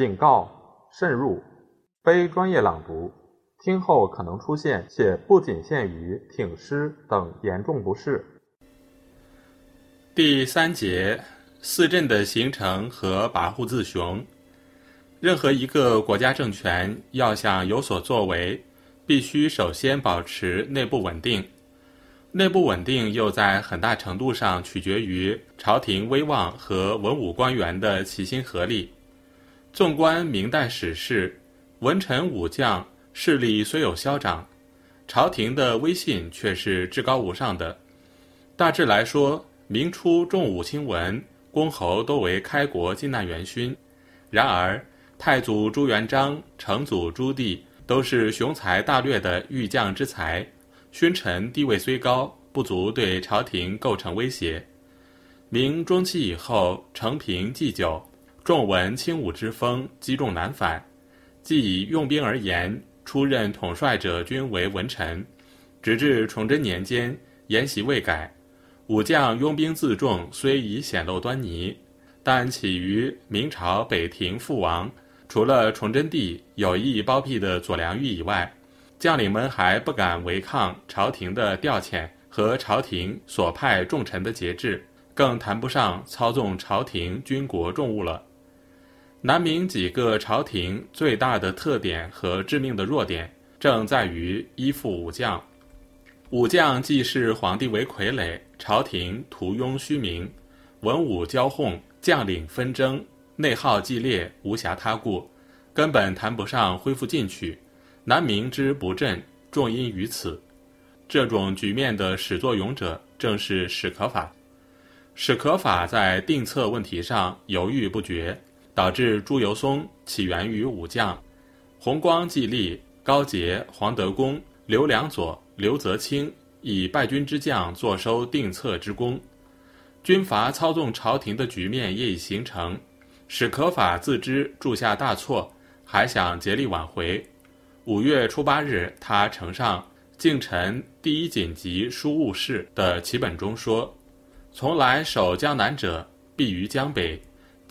警告：慎入，非专业朗读，听后可能出现且不仅限于挺尸等严重不适。第三节，四镇的形成和跋扈自雄。任何一个国家政权要想有所作为，必须首先保持内部稳定。内部稳定又在很大程度上取决于朝廷威望和文武官员的齐心合力。纵观明代史事，文臣武将势力虽有消长，朝廷的威信却是至高无上的。大致来说，明初重武轻文，公侯多为开国靖难元勋。然而，太祖朱元璋、成祖朱棣都是雄才大略的御将之才，勋臣地位虽高，不足对朝廷构成威胁。明中期以后，承平祭酒，重文轻武之风积重难返。既以用兵而言，出任统帅者均为文臣，直至崇祯年间，沿袭未改。武将拥兵自重虽已显露端倪，但起于明朝北庭父王，除了崇祯帝有意包庇的左良玉以外，将领们还不敢违抗朝廷的调遣和朝廷所派重臣的节制，更谈不上操纵朝廷军国重务了。南明几个朝廷最大的特点和致命的弱点，正在于依附武将。武将既是皇帝为傀儡，朝廷徒拥虚名，文武交哄，将领纷争，内耗激烈，无暇他顾，根本谈不上恢复进取。南明之不振，重因于此。这种局面的始作俑者正是史可法。史可法在定策问题上犹豫不决，导致朱由崧起源于武将，弘光季历、高杰、黄德功、刘良佐。刘泽清以败军之将坐收定策之功，军阀操纵朝廷的局面业已形成。史可法自知铸下大错，还想竭力挽回。五月初八日，他呈上敬臣第一紧急书务事的启本中说：“从来守江南者，必于江北。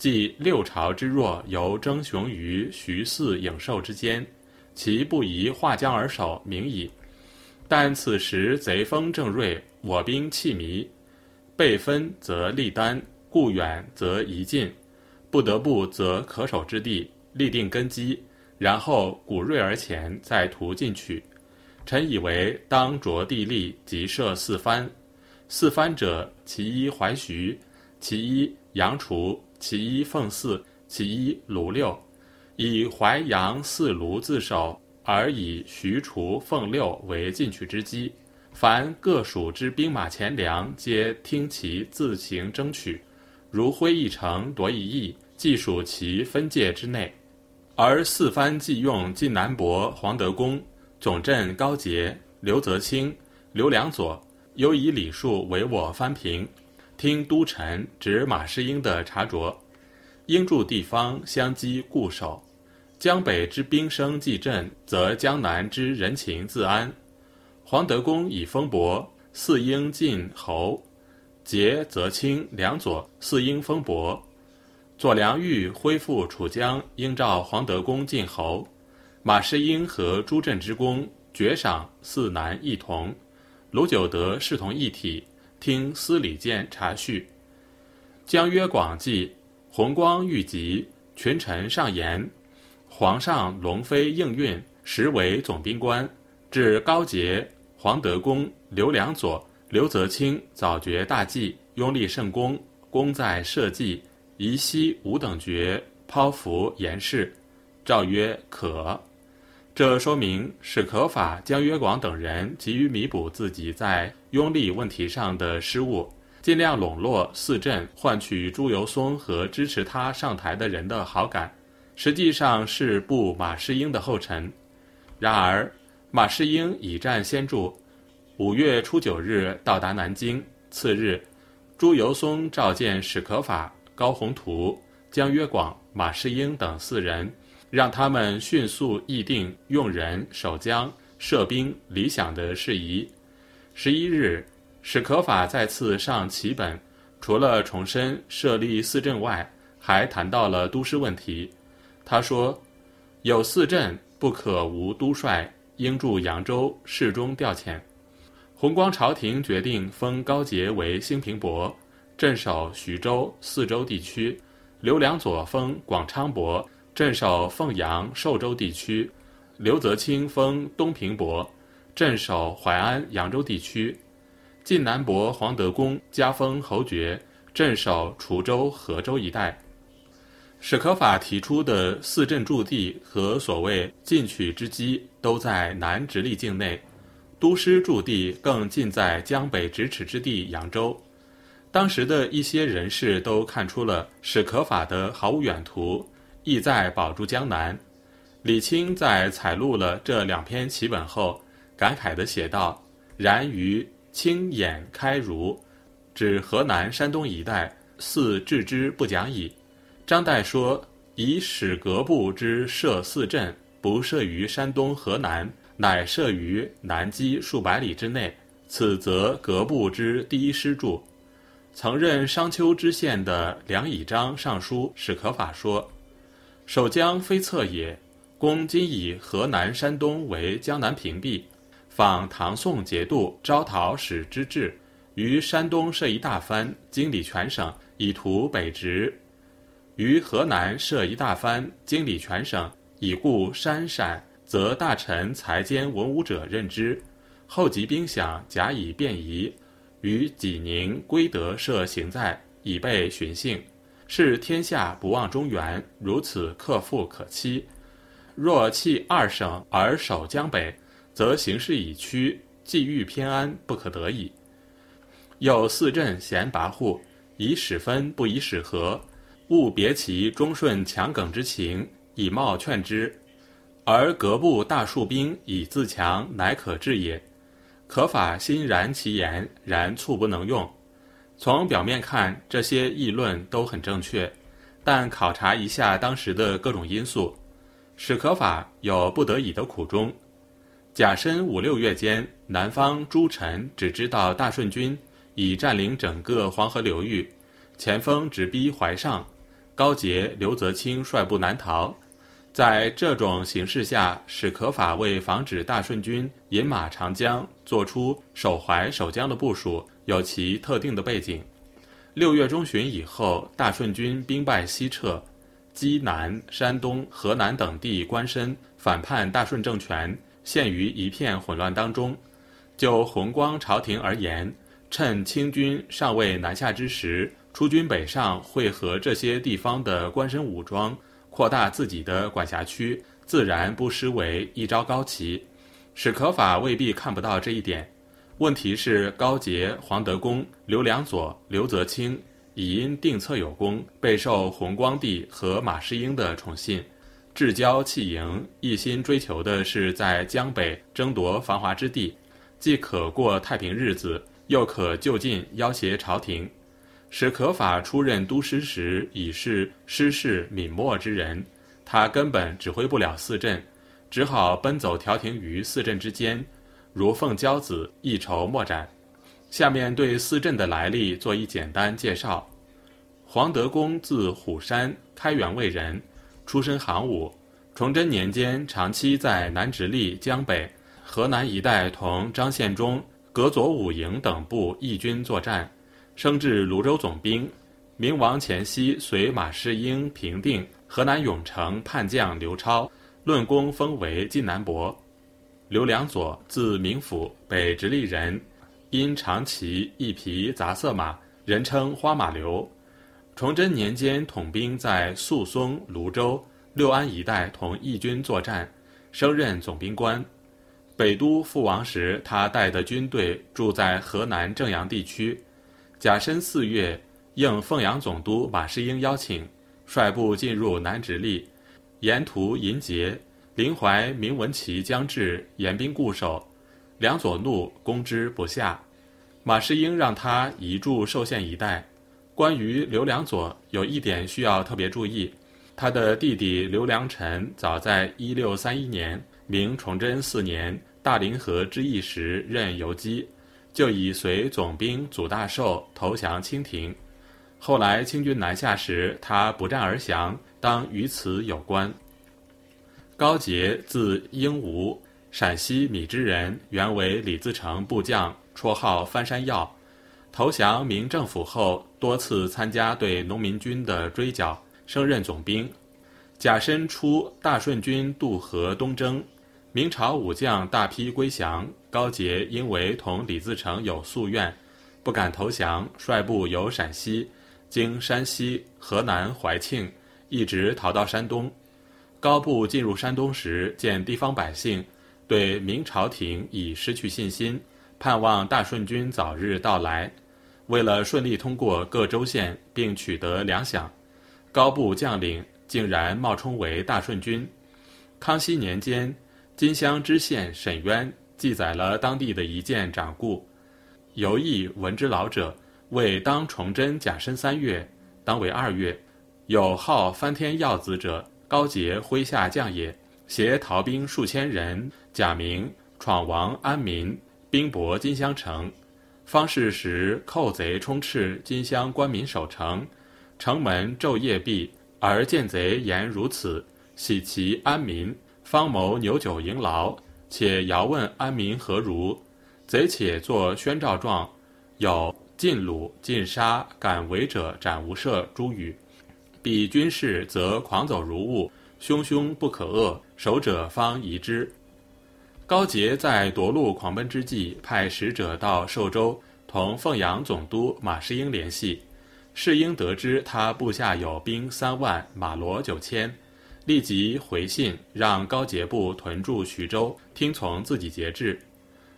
即六朝之弱，由争雄于徐泗颍寿之间，其不宜划江而守，明矣。”但此时贼风正锐，我兵气迷，被分则立单，故远则宜近，不得不则可守之地，立定根基，然后鼓锐而前，再图进取。臣以为当着地利，即设四藩。四藩者，其一淮徐，其一阳楚，其一奉四，其一卢六，以淮阳四卢自守。而以徐、楚、凤六为进取之机，凡各属之兵马钱粮，皆听其自行争取。如挥一城夺一邑，即属其分界之内。而四藩既用晋南伯、黄德公、总镇高杰、刘泽清、刘良佐，又以礼数为我藩平，听都臣指马士英的查着，应驻地方相机固守。江北之兵声既振，则江南之人情自安。黄德公以封伯，四应晋侯；节则清两左，四应封伯。左良玉恢复楚江，应召黄德公晋侯。马士英和朱振之功，爵赏四南一同。卢九德视同一体，听司礼监察叙。江曰广记，弘光遇疾，群臣上言。皇上龙飞应运，实为总兵官。至高杰、黄德公、刘良佐、刘泽清早绝大计，拥立圣功，功在社稷，宜息五等爵，剖符言事。诏曰可。这说明史可法、江约广等人急于弥补自己在拥立问题上的失误，尽量笼络四镇，换取朱由崧和支持他上台的人的好感。实际上是步马士英的后尘，然而马士英以战先著，五月初九日到达南京。次日，朱由崧召见史可法、高宏图、江约广、马士英等四人，让他们迅速议定用人、守将、设兵、理想的事宜。十一日，史可法再次上启本，除了重申设立四镇外，还谈到了都师问题。他说：“有四镇，不可无都帅，应驻扬州，侍中调遣。”弘光朝廷决定封高杰为兴平伯，镇守徐州、泗州地区；刘良佐封广昌伯，镇守凤阳、寿州地区；刘泽清封东平伯，镇守淮安、扬州地区；晋南伯黄德公加封侯爵，镇守滁州、河州一带。史可法提出的四镇驻地和所谓进取之机，都在南直隶境内。都师驻地更近在江北咫尺之地扬州。当时的一些人士都看出了史可法的毫无远图，意在保住江南。李清在采录了这两篇奇本后，感慨地写道：“然于清眼开儒，指河南、山东一带，似置之不讲矣。”张岱说：“以史阁部之设四镇，不设于山东、河南，乃设于南畿数百里之内。此则阁部之第一师著。”曾任商丘知县的梁以章上书史可法说：“守江非策也，公今以河南、山东为江南屏蔽，仿唐宋节度招讨使之制，于山东设一大藩，经理全省，以图北直。”于河南设一大藩，经理全省，以固山陕，则大臣才兼文武者任之。后及兵饷，甲以便宜。于济宁、归德设行在，以备巡幸。是天下不忘中原，如此克复可期。若弃二省而守江北，则形势已屈，际遇偏安，不可得矣。又四镇嫌跋扈，以使分不以使合。勿别其忠顺强耿之情，以貌劝之；而革部大戍兵以自强，乃可治也。可法欣然其言，然促不能用。从表面看，这些议论都很正确，但考察一下当时的各种因素，史可法有不得已的苦衷。甲申五六月间，南方诸臣只知道大顺军已占领整个黄河流域，前锋直逼淮上。高杰、刘泽清率部南逃，在这种形势下，史可法为防止大顺军饮马长江，做出守淮守江的部署，有其特定的背景。六月中旬以后，大顺军兵败西撤，济南、山东、河南等地官绅反叛大顺政权，陷于一片混乱当中。就弘光朝廷而言，趁清军尚未南下之时。出军北上，会合这些地方的官绅武装，扩大自己的管辖区，自然不失为一招高棋。史可法未必看不到这一点。问题是高杰、黄德功、刘良佐、刘泽清已因定策有功，备受弘光帝和马士英的宠信，至交弃营，一心追求的是在江北争夺繁华之地，既可过太平日子，又可就近要挟朝廷。史可法出任都师时已是失势泯没之人，他根本指挥不了四镇，只好奔走调停于四镇之间，如凤骄子，一筹莫展。下面对四镇的来历做一简单介绍：黄德公字虎山，开元卫人，出身行伍。崇祯年间，长期在南直隶、江北、河南一带同张献忠、葛佐武营等部义军作战。升至泸州总兵，明亡前夕随马士英平定河南永城叛将刘超，论功封为晋南伯。刘良佐字明甫，北直隶人，因长骑一匹杂色马，人称花马刘。崇祯年间统兵在肃松、泸州、六安一带同义军作战，升任总兵官。北都复亡时，他带的军队住在河南正阳地区。甲申四月，应凤阳总督马士英邀请，率部进入南直隶，沿途迎劫，临淮明文旗将至，严兵固守。梁左怒，攻之不下。马士英让他移驻寿县一带。关于刘良佐，有一点需要特别注意：他的弟弟刘良臣早在一六三一年，明崇祯四年大凌河之役时任游击。就已随总兵祖大寿投降清廷，后来清军南下时，他不战而降，当与此有关。高杰字英吾，陕西米脂人，原为李自成部将，绰号翻山药。投降明政府后，多次参加对农民军的追剿，升任总兵。甲申初，大顺军渡河东征，明朝武将大批归降。高杰因为同李自成有夙愿，不敢投降，率部由陕西经山西、河南怀庆，一直逃到山东。高部进入山东时，见地方百姓对明朝廷已失去信心，盼望大顺军早日到来。为了顺利通过各州县并取得粮饷，高部将领竟然冒充为大顺军。康熙年间，金乡知县沈渊记载了当地的一件掌故：游艺闻之老者，为当崇祯甲申三月，当为二月，有号翻天耀子者。高杰麾下将也，携逃兵数千人，假名闯王安民，兵薄金乡城。方士时，寇贼充斥金乡官民守城，城门昼夜闭，而见贼言如此，喜其安民，方谋牛酒迎劳，且遥问安民何如。贼且作宣诏状，有尽虏、尽杀、敢违者斩无赦诸语。彼军士则狂走如雾，汹汹不可遏，守者方疑之。高杰在夺路狂奔之际，派使者到寿州，同凤阳总督马士英联系。士英得知他部下有兵三万，马骡九千，立即回信让高杰部屯驻徐州，听从自己节制。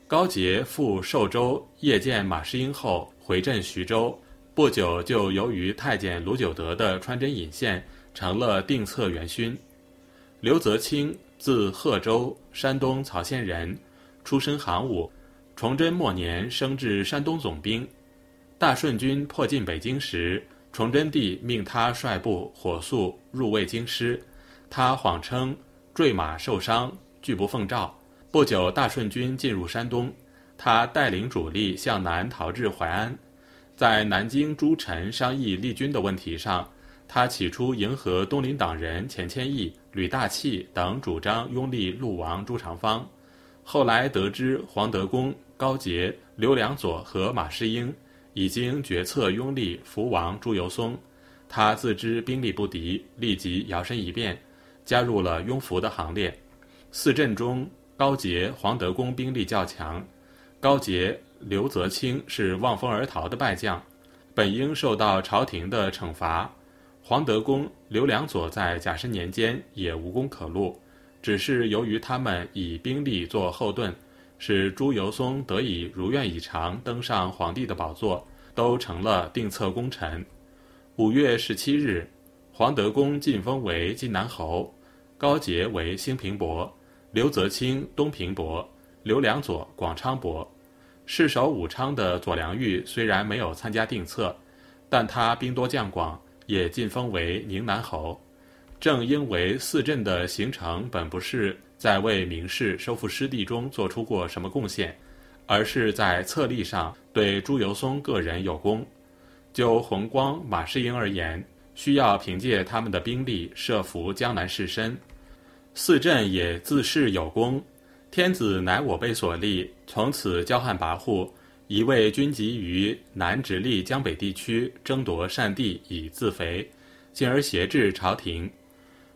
高杰赴寿州谒见马士英后，回镇徐州。不久，就由于太监卢九德的穿针引线，成了定策元勋。刘泽清，字贺州，山东曹县人，出身行伍。崇祯末年升至山东总兵。大顺军迫近北京时，崇祯帝命他率部火速入卫京师，他谎称坠马受伤，拒不奉诏。不久，大顺军进入山东，他带领主力向南逃至淮安。在南京诸臣商议立军的问题上，他起初迎合东林党人钱谦益、吕大器等主张拥立陆王朱长方。后来得知黄德功、高杰、刘良佐和马士英已经决策拥立福王朱由崧，他自知兵力不敌，立即摇身一变，加入了拥福的行列。四镇中，高杰、黄德功兵力较强，高杰。刘泽清是望风而逃的败将，本应受到朝廷的惩罚。黄德公、刘良佐在甲申年间也无功可录，只是由于他们以兵力做后盾，使朱由崧得以如愿以偿登上皇帝的宝座，都成了定策功臣。五月十七日，黄德公晋封为晋南侯，高杰为兴平伯，刘泽清东平伯，刘良佐广昌伯。世守武昌的左良玉虽然没有参加定策，但他兵多将广，也晋封为宁南侯。正因为四镇的形成本不是在为明氏收复失地中做出过什么贡献，而是在策力上对朱由崧个人有功。就弘光、马士英而言，需要凭借他们的兵力设伏江南士绅。四镇也自恃有功。天子乃我辈所立，从此骄悍跋扈，一味军集于南直隶江北地区，争夺善地以自肥，进而挟制朝廷。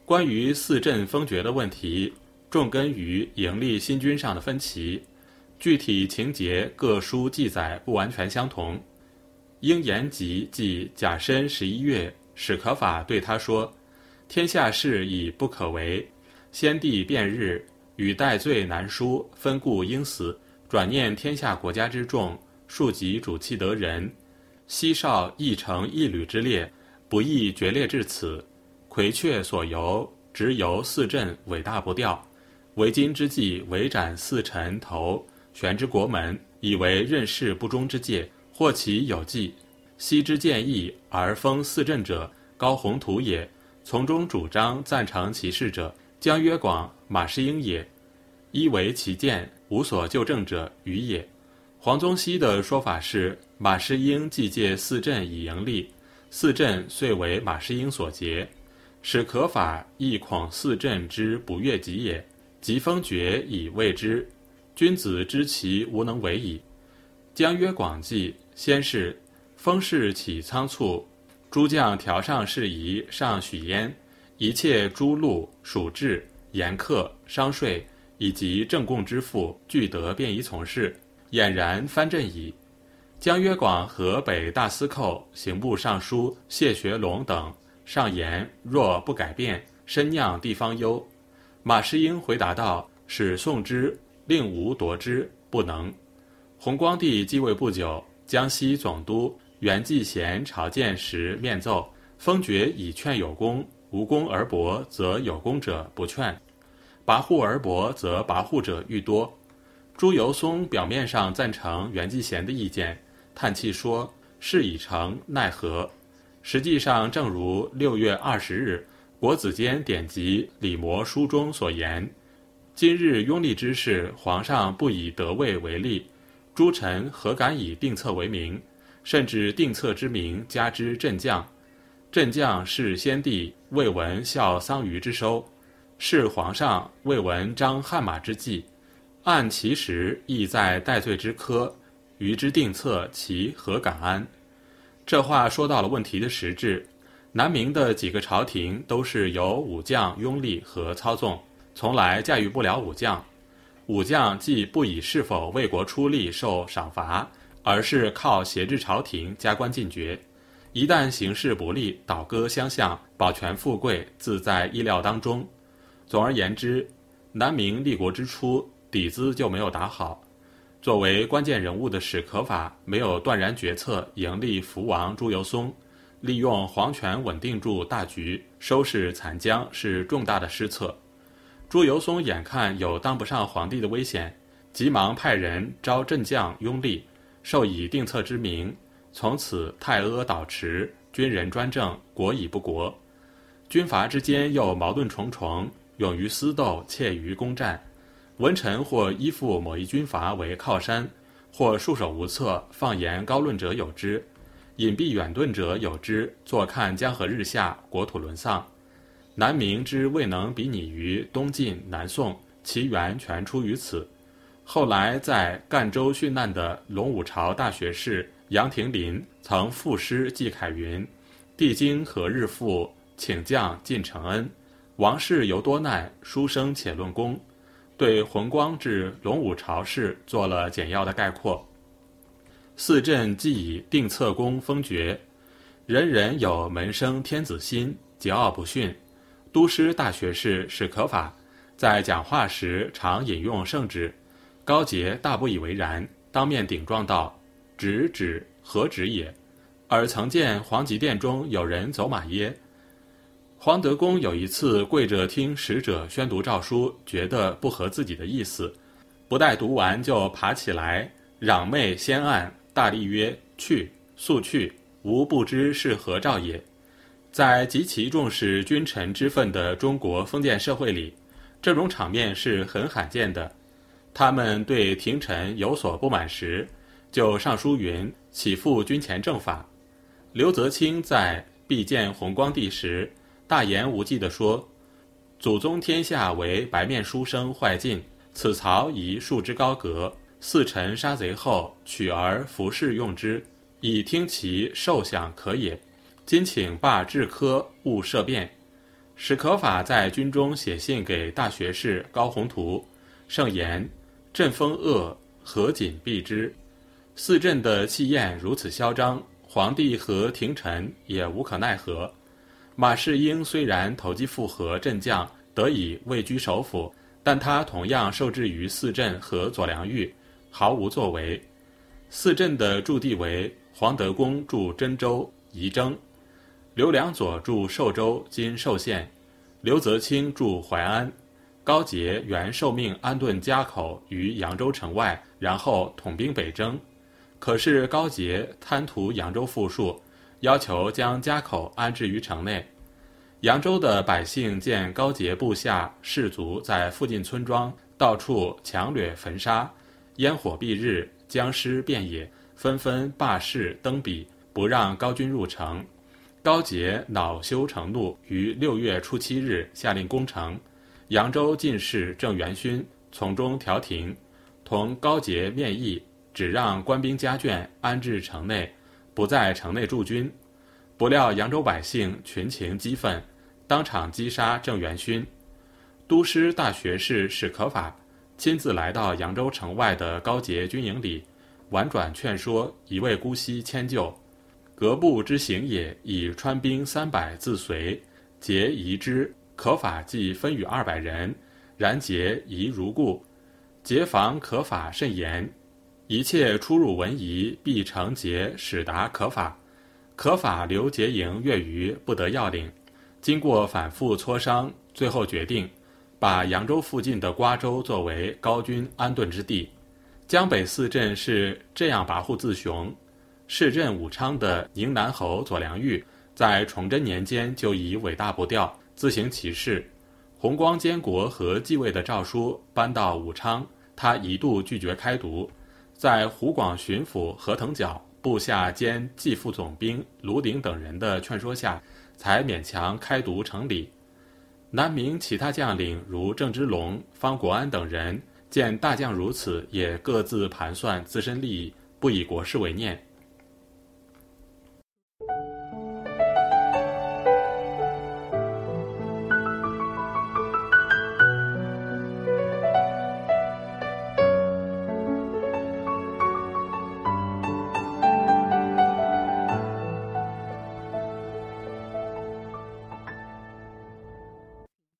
关于四镇封爵的问题，重根于营立新军上的分歧，具体情节各书记载不完全相同。应延吉即甲申十一月，史可法对他说：“天下事已不可为，先帝变日。”与戴罪难书，分故应死。转念天下国家之众，庶几主气得人，昔少亦成一旅之列，不易决裂至此。魁阙所由，直由四镇伟大不掉。为今之计，围斩四臣头，悬之国门，以为任事不忠之戒。或其有计，悉之见义而封四镇者，高宏图也。从中主张赞成其事者。江曰广、马士英也，一为其见，无所就正者余也。黄宗羲的说法是：马士英既借四镇以盈利，四镇遂为马士英所劫。使可法亦恐四镇之不悦己也。即封爵以谓之，君子知其无能为矣。将曰广济，先是，封事起仓促，诸将调上事宜上许焉，一切诸禄、属制、盐客、商税以及政贡之赋，俱得便宜从事，俨然藩镇矣。将约广河北大司寇、刑部尚书谢学龙等上言：若不改变，深酿地方忧。马士英回答道：“使宋之，令吾夺之，不能。”弘光帝继位不久，江西总督袁继贤朝见时面奏：“封爵以劝有功，无功而薄，则有功者不劝；跋扈而薄，则跋扈者愈多。”朱由崧表面上赞成袁继贤的意见，叹气说：“事已成，奈何？”实际上，正如六月二十日。国子监典籍《李摩书》中所言：“今日拥立之事，皇上不以得位为例，诸臣何敢以定策为名？甚至定策之名加之镇将。镇将是先帝未闻效桑榆之收，是皇上未闻张汉马之计。按其实，亦在戴罪之科。于之定策，其何敢安？”这话说到了问题的实质。南明的几个朝廷都是由武将拥立和操纵，从来驾驭不了武将。武将既不以是否为国出力受赏罚，而是靠挟制朝廷、加官进爵。一旦形势不利，倒戈相向，保全富贵，自在意料当中。总而言之，南明立国之初底子就没有打好。作为关键人物的史可法没有断然决策，迎立福王朱由崧。利用皇权稳定住大局，收拾残疆是重大的失策。朱由崧眼看有当不上皇帝的危险，急忙派人招镇将拥立，授以定策之名。从此太阿倒持，军人专政，国已不国。军阀之间又矛盾重重，勇于私斗，怯于攻战。文臣或依附某一军阀为靠山，或束手无策，放言高论者有之。隐蔽远遁者有之，坐看江河日下，国土沦丧。南明之未能比拟于东晋、南宋，其源全出于此。后来在赣州殉难的隆武朝大学士杨廷林，曾赋诗寄凯云：“帝京何日复？请将尽承恩。王室犹多难，书生且论功。”对弘光至隆武朝事做了简要的概括。四镇既以定策功封爵，人人有门生天子心，桀骜不驯。都师大学士史可法在讲话时常引用圣旨，高洁大不以为然，当面顶撞道：“止止，何止也？尔曾见黄极殿中有人走马耶？”黄德公有一次跪着听使者宣读诏书，觉得不合自己的意思，不待读完就爬起来攘媚先案。大力曰：“去，速去！吾不知是何诏也。”在极其重视君臣之分的中国封建社会里，这种场面是很罕见的。他们对廷臣有所不满时，就上书云：“起复君前正法。”刘泽清在必见弘光帝时，大言无忌地说：“祖宗天下为白面书生坏尽，此曹宜束之高阁。”四臣杀贼后，取而服侍用之，以听其受享可也。今请罢治科，勿设变。史可法在军中写信给大学士高宏图，盛言：“朕风恶，何谨避之？”四镇的气焰如此嚣张，皇帝和廷臣也无可奈何。马士英虽然投机附和镇将，得以位居首辅，但他同样受制于四镇和左良玉。毫无作为。四镇的驻地为黄德公驻真州仪征，刘良佐驻寿州今寿县，刘泽清驻淮安，高杰原受命安顿家口于扬州城外，然后统兵北征。可是高杰贪图扬州富庶，要求将家口安置于城内。扬州的百姓见高杰部下士卒在附近村庄到处强掠焚杀。烟火蔽日，僵尸遍野，纷纷罢市登笔，不让高军入城。高杰恼羞成怒，于六月初七日下令攻城。扬州进士郑元勋从中调停，同高杰面议，只让官兵家眷安置城内，不在城内驻军。不料扬州百姓群情激愤，当场击杀郑元勋。都师大学士史可法亲自来到扬州城外的高杰军营里，婉转劝说一味姑息迁就。革部之行也，以川兵三百自随，杰疑之。可法即分与二百人，然杰疑如故。杰防可法甚严，一切出入文仪必成节使达可法。可法留节营月余，不得要领。经过反复磋商，最后决定，把扬州附近的瓜州作为高军安顿之地。江北四镇是这样跋扈自雄。市镇武昌的宁南侯左良玉，在崇祯年间就已尾大不掉。自行其事，弘光监国和继位的诏书搬到武昌，他一度拒绝开读，在湖广巡抚何腾蛟部下兼继副总兵卢鼎等人的劝说下，才勉强开读成礼。南明其他将领如郑芝龙、方国安等人见大将如此，也各自盘算自身利益，不以国事为念。